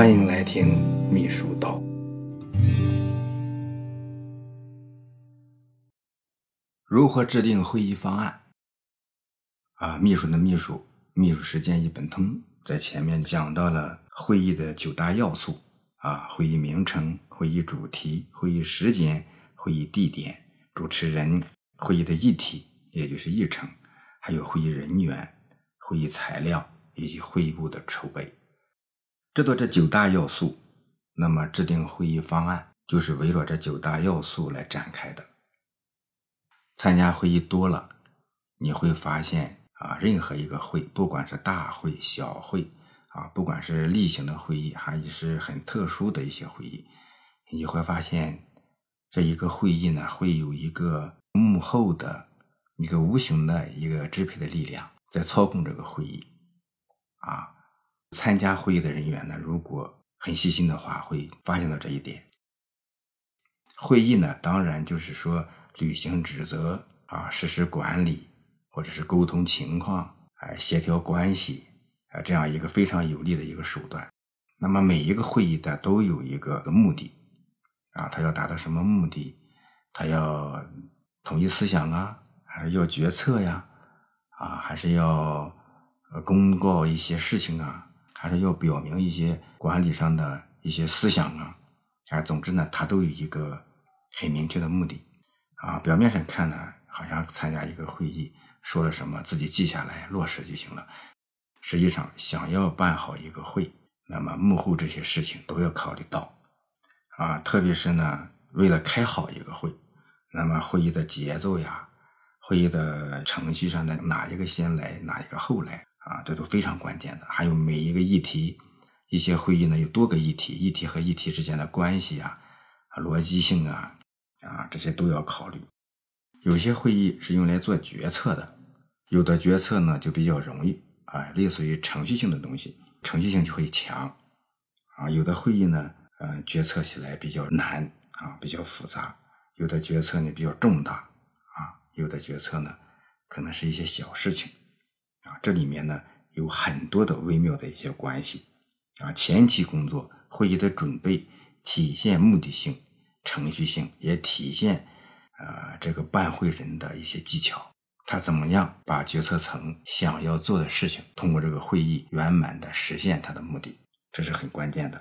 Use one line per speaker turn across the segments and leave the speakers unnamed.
欢迎来听秘书道。如何制定会议方案？啊，秘书的秘书，秘书实践一本通，在前面讲到了会议的九大要素啊：会议名称、会议主题、会议时间、会议地点、主持人、会议的议题，也就是议程，还有会议人员、会议材料以及会议部的筹备。知道这九大要素，那么制定会议方案就是围绕这九大要素来展开的。参加会议多了，你会发现啊，任何一个会，不管是大会、小会啊，不管是例行的会议，还是很特殊的一些会议，你会发现这一个会议呢，会有一个幕后的一个无形的一个支配的力量在操控这个会议啊。参加会议的人员呢，如果很细心的话，会发现到这一点。会议呢，当然就是说履行职责啊，实施管理，或者是沟通情况，哎，协调关系啊，这样一个非常有力的一个手段。那么每一个会议的都有一个目的啊，他要达到什么目的？他要统一思想啊，还是要决策呀？啊，还是要呃公告一些事情啊？还是要表明一些管理上的一些思想啊，啊，总之呢，它都有一个很明确的目的啊。表面上看呢，好像参加一个会议，说了什么自己记下来落实就行了。实际上，想要办好一个会，那么幕后这些事情都要考虑到啊。特别是呢，为了开好一个会，那么会议的节奏呀，会议的程序上的哪一个先来，哪一个后来。啊，这都非常关键的。还有每一个议题，一些会议呢有多个议题，议题和议题之间的关系啊，逻辑性啊，啊，这些都要考虑。有些会议是用来做决策的，有的决策呢就比较容易啊，类似于程序性的东西，程序性就会强啊。有的会议呢，呃，决策起来比较难啊，比较复杂。有的决策呢比较重大啊，有的决策呢可能是一些小事情。这里面呢有很多的微妙的一些关系啊。前期工作会议的准备，体现目的性、程序性，也体现啊这个办会人的一些技巧。他怎么样把决策层想要做的事情，通过这个会议圆满的实现他的目的，这是很关键的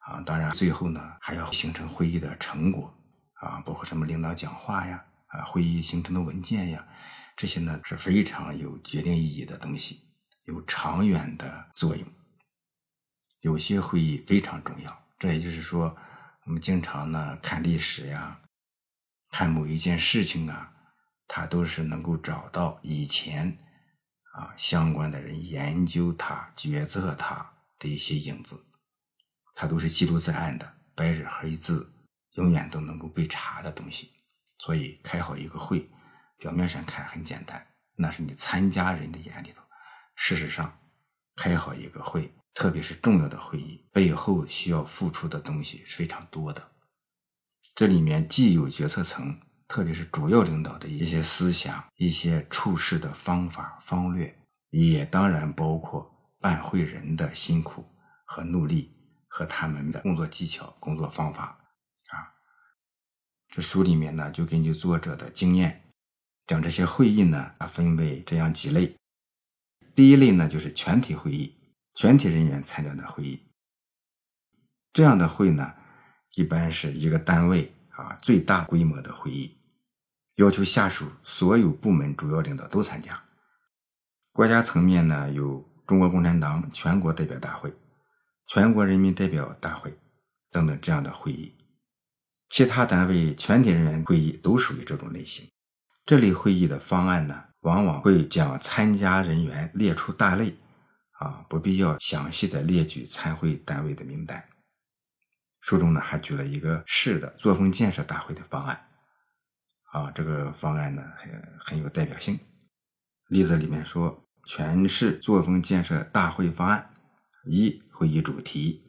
啊。当然，最后呢还要形成会议的成果啊，包括什么领导讲话呀，啊会议形成的文件呀。这些呢是非常有决定意义的东西，有长远的作用。有些会议非常重要，这也就是说，我们经常呢看历史呀，看某一件事情啊，它都是能够找到以前啊相关的人研究它、决策它的一些影子，它都是记录在案的，白纸黑字，永远都能够被查的东西。所以开好一个会。表面上看很简单，那是你参加人的眼里头。事实上，开好一个会，特别是重要的会议，背后需要付出的东西是非常多的。这里面既有决策层，特别是主要领导的一些思想、一些处事的方法方略，也当然包括办会人的辛苦和努力和他们的工作技巧、工作方法啊。这书里面呢，就根据作者的经验。将这些会议呢，啊分为这样几类。第一类呢，就是全体会议，全体人员参加的会议。这样的会呢，一般是一个单位啊最大规模的会议，要求下属所有部门主要领导都参加。国家层面呢，有中国共产党全国代表大会、全国人民代表大会等等这样的会议。其他单位全体人员会议都属于这种类型。这类会议的方案呢，往往会将参加人员列出大类，啊，不必要详细的列举参会单位的名单。书中呢还举了一个市的作风建设大会的方案，啊，这个方案呢很很有代表性。例子里面说，全市作风建设大会方案一会议主题，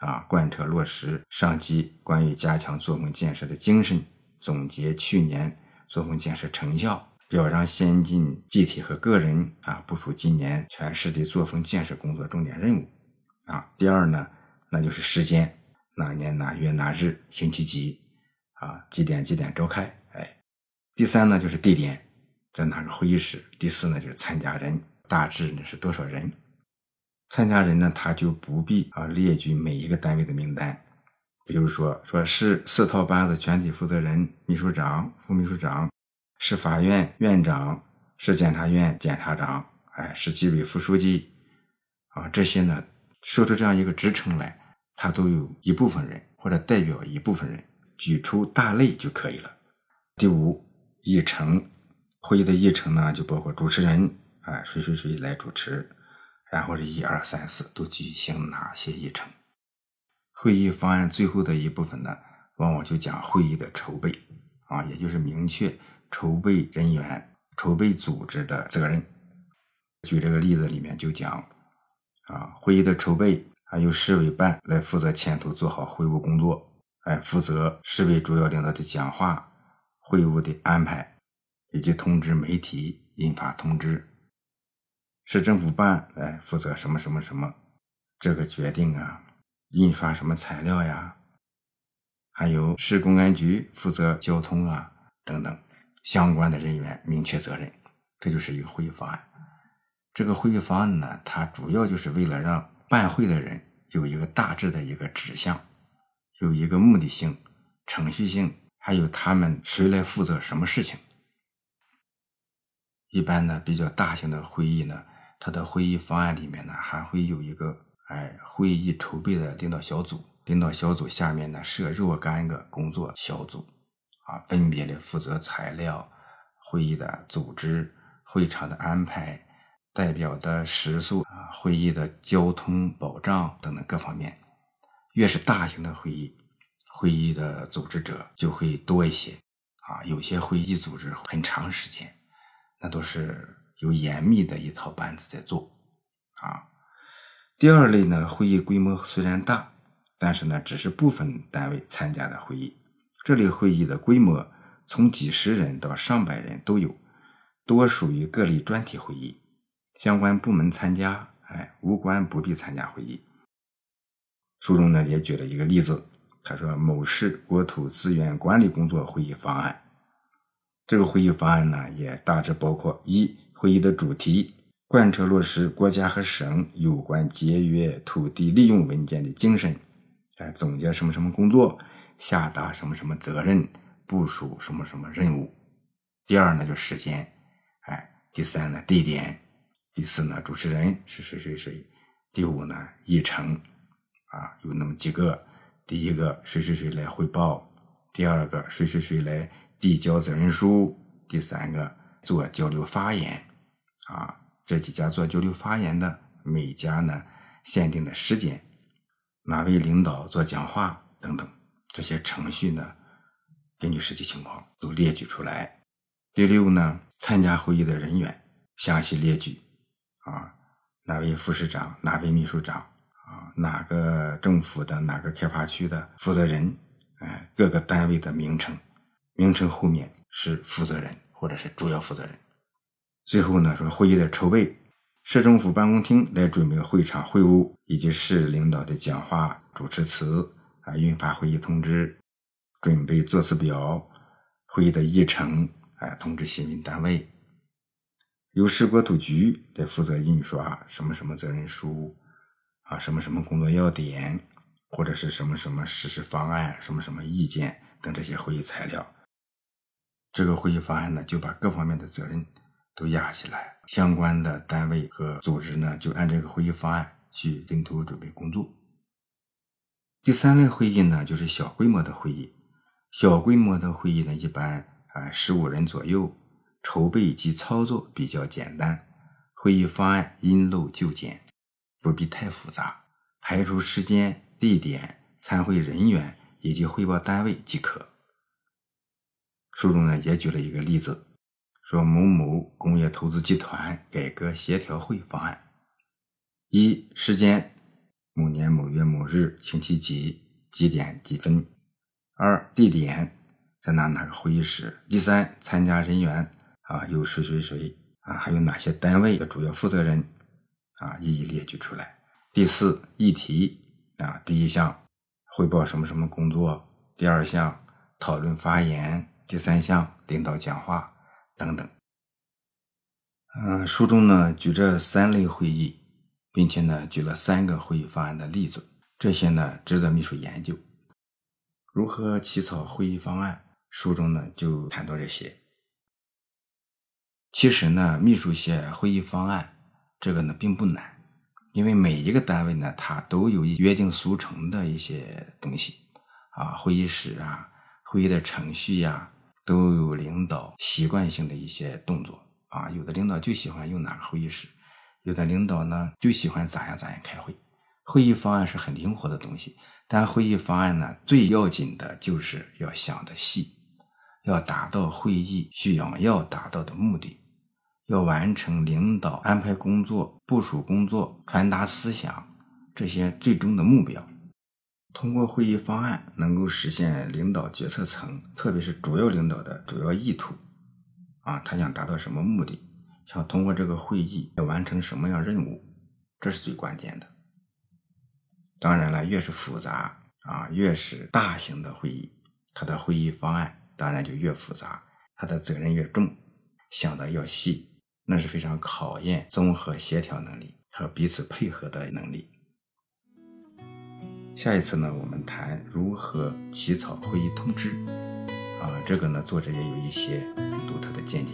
啊，贯彻落实上级关于加强作风建设的精神，总结去年。作风建设成效，表彰先进集体和个人啊，部署今年全市的作风建设工作重点任务啊。第二呢，那就是时间，哪年哪月哪日，星期几，啊，几点几点召开，哎。第三呢就是地点，在哪个会议室。第四呢就是参加人，大致呢是多少人。参加人呢，他就不必啊列举每一个单位的名单。比如说，说是四套班子全体负责人、秘书长、副秘书长，市法院院长，市检察院检察长，哎，是纪委副书记，啊，这些呢，说出这样一个职称来，他都有一部分人或者代表一部分人，举出大类就可以了。第五，议程，会议的议程呢，就包括主持人，哎，谁谁谁来主持。然后是一二三四都举行哪些议程？会议方案最后的一部分呢，往往就讲会议的筹备啊，也就是明确筹备人员、筹备组织的责任。举这个例子里面就讲啊，会议的筹备还由市委办来负责牵头做好会务工作，哎，负责市委主要领导的讲话、会务的安排，以及通知媒体、印发通知。市政府办来负责什么什么什么，这个决定啊，印刷什么材料呀，还有市公安局负责交通啊等等相关的人员明确责任，这就是一个会议方案。这个会议方案呢，它主要就是为了让办会的人有一个大致的一个指向，有一个目的性、程序性，还有他们谁来负责什么事情。一般呢，比较大型的会议呢。它的会议方案里面呢，还会有一个哎会议筹备的领导小组，领导小组下面呢设若干个工作小组，啊，分别的负责材料、会议的组织、会场的安排、代表的食宿啊、会议的交通保障等等各方面。越是大型的会议，会议的组织者就会多一些，啊，有些会议组织很长时间，那都是。有严密的一套班子在做，啊，第二类呢，会议规模虽然大，但是呢，只是部分单位参加的会议。这类会议的规模从几十人到上百人都有，多属于各类专题会议，相关部门参加，哎，无关不必参加会议。书中呢也举了一个例子，他说某市国土资源管理工作会议方案，这个会议方案呢也大致包括一。会议的主题：贯彻落实国家和省有关节约土地利用文件的精神，哎，总结什么什么工作，下达什么什么责任，部署什么什么任务。第二呢，就时间，哎，第三呢，地点，第四呢，主持人是谁谁谁，第五呢，议程，啊，有那么几个，第一个谁谁谁来汇报，第二个谁谁谁来递交责任书，第三个做交流发言。啊，这几家做交流发言的，每家呢限定的时间，哪位领导做讲话等等，这些程序呢，根据实际情况都列举出来。第六呢，参加会议的人员详细列举，啊，哪位副市长，哪位秘书长，啊，哪个政府的哪个开发区的负责人，哎，各个单位的名称，名称后面是负责人或者是主要负责人。最后呢，说会议的筹备，市政府办公厅来准备会场会务以及市领导的讲话、主持词啊，印发会议通知，准备座次表，会议的议程啊，通知新闻单位，由市国土局来负责印刷什么什么责任书啊，什么什么工作要点，或者是什么什么实施方案、什么什么意见等这些会议材料。这个会议方案呢，就把各方面的责任。都压起来，相关的单位和组织呢，就按这个会议方案去分头准备工作。第三类会议呢，就是小规模的会议。小规模的会议呢，一般啊十五人左右，筹备及操作比较简单，会议方案因陋就简，不必太复杂，排除时间、地点、参会人员以及汇报单位即可。书中呢也举了一个例子。说某某工业投资集团改革协调会方案：一、时间某年某月某日星期几几点几分；二、地点在哪哪个会议室；第三，参加人员啊有谁谁谁啊，还有哪些单位的主要负责人啊一一列举出来；第四，议题啊，第一项汇报什么什么工作，第二项讨论发言，第三项领导讲话等等。嗯，书中呢举这三类会议，并且呢举了三个会议方案的例子，这些呢值得秘书研究。如何起草会议方案？书中呢就谈到这些。其实呢，秘书写会议方案，这个呢并不难，因为每一个单位呢，它都有约定俗成的一些东西啊，会议室啊，会议的程序呀，都有领导习惯性的一些动作啊。有的领导就喜欢用哪个会议室，有的领导呢就喜欢咋样咋样开会。会议方案是很灵活的东西，但会议方案呢，最要紧的就是要想的细，要达到会议想要达到的目的。要完成领导安排工作、部署工作、传达思想这些最终的目标。通过会议方案，能够实现领导决策层，特别是主要领导的主要意图。啊，他想达到什么目的？想通过这个会议要完成什么样任务？这是最关键的。当然了，越是复杂啊，越是大型的会议，它的会议方案当然就越复杂，它的责任越重，想的要细。那是非常考验综合协调能力和彼此配合的能力。下一次呢，我们谈如何起草会议通知，啊，这个呢，作者也有一些独特的见解。